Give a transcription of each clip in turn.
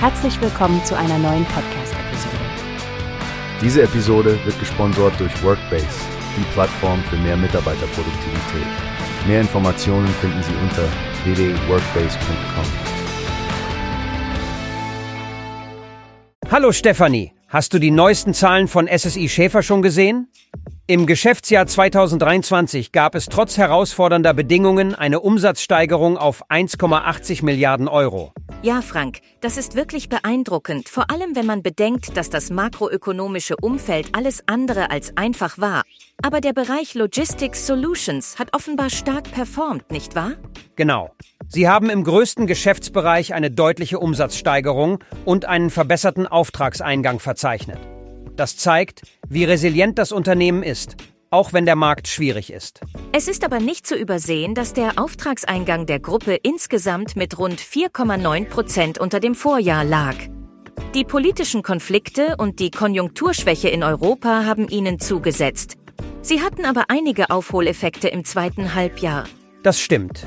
Herzlich willkommen zu einer neuen Podcast-Episode. Diese Episode wird gesponsert durch Workbase, die Plattform für mehr Mitarbeiterproduktivität. Mehr Informationen finden Sie unter www.workbase.com. Hallo Stefanie, hast du die neuesten Zahlen von SSI Schäfer schon gesehen? Im Geschäftsjahr 2023 gab es trotz herausfordernder Bedingungen eine Umsatzsteigerung auf 1,80 Milliarden Euro. Ja, Frank, das ist wirklich beeindruckend, vor allem wenn man bedenkt, dass das makroökonomische Umfeld alles andere als einfach war. Aber der Bereich Logistics Solutions hat offenbar stark performt, nicht wahr? Genau. Sie haben im größten Geschäftsbereich eine deutliche Umsatzsteigerung und einen verbesserten Auftragseingang verzeichnet. Das zeigt, wie resilient das Unternehmen ist, auch wenn der Markt schwierig ist. Es ist aber nicht zu übersehen, dass der Auftragseingang der Gruppe insgesamt mit rund 4,9 Prozent unter dem Vorjahr lag. Die politischen Konflikte und die Konjunkturschwäche in Europa haben ihnen zugesetzt. Sie hatten aber einige Aufholeffekte im zweiten Halbjahr. Das stimmt.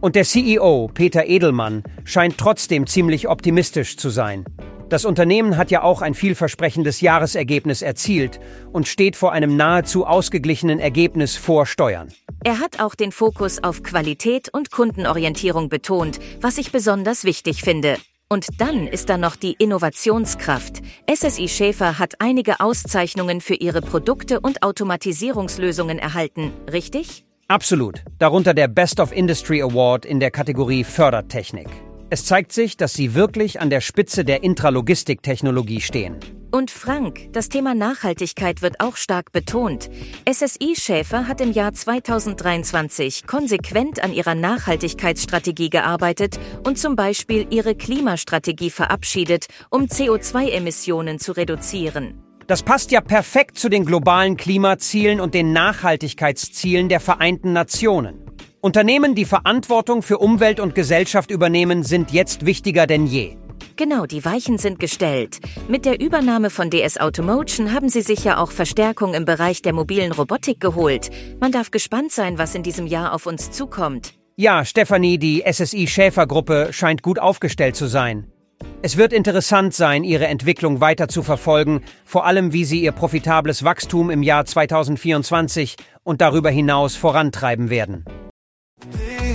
Und der CEO, Peter Edelmann, scheint trotzdem ziemlich optimistisch zu sein. Das Unternehmen hat ja auch ein vielversprechendes Jahresergebnis erzielt und steht vor einem nahezu ausgeglichenen Ergebnis vor Steuern. Er hat auch den Fokus auf Qualität und Kundenorientierung betont, was ich besonders wichtig finde. Und dann ist da noch die Innovationskraft. SSI Schäfer hat einige Auszeichnungen für ihre Produkte und Automatisierungslösungen erhalten, richtig? Absolut. Darunter der Best of Industry Award in der Kategorie Fördertechnik. Es zeigt sich, dass sie wirklich an der Spitze der Intralogistiktechnologie stehen. Und Frank, das Thema Nachhaltigkeit wird auch stark betont. SSI Schäfer hat im Jahr 2023 konsequent an ihrer Nachhaltigkeitsstrategie gearbeitet und zum Beispiel ihre Klimastrategie verabschiedet, um CO2-Emissionen zu reduzieren. Das passt ja perfekt zu den globalen Klimazielen und den Nachhaltigkeitszielen der Vereinten Nationen. Unternehmen, die Verantwortung für Umwelt und Gesellschaft übernehmen, sind jetzt wichtiger denn je. Genau, die Weichen sind gestellt. Mit der Übernahme von DS Automotion haben sie sich ja auch Verstärkung im Bereich der mobilen Robotik geholt. Man darf gespannt sein, was in diesem Jahr auf uns zukommt. Ja, Stefanie, die SSI Schäfer-Gruppe scheint gut aufgestellt zu sein. Es wird interessant sein, ihre Entwicklung weiter zu verfolgen, vor allem wie sie ihr profitables Wachstum im Jahr 2024 und darüber hinaus vorantreiben werden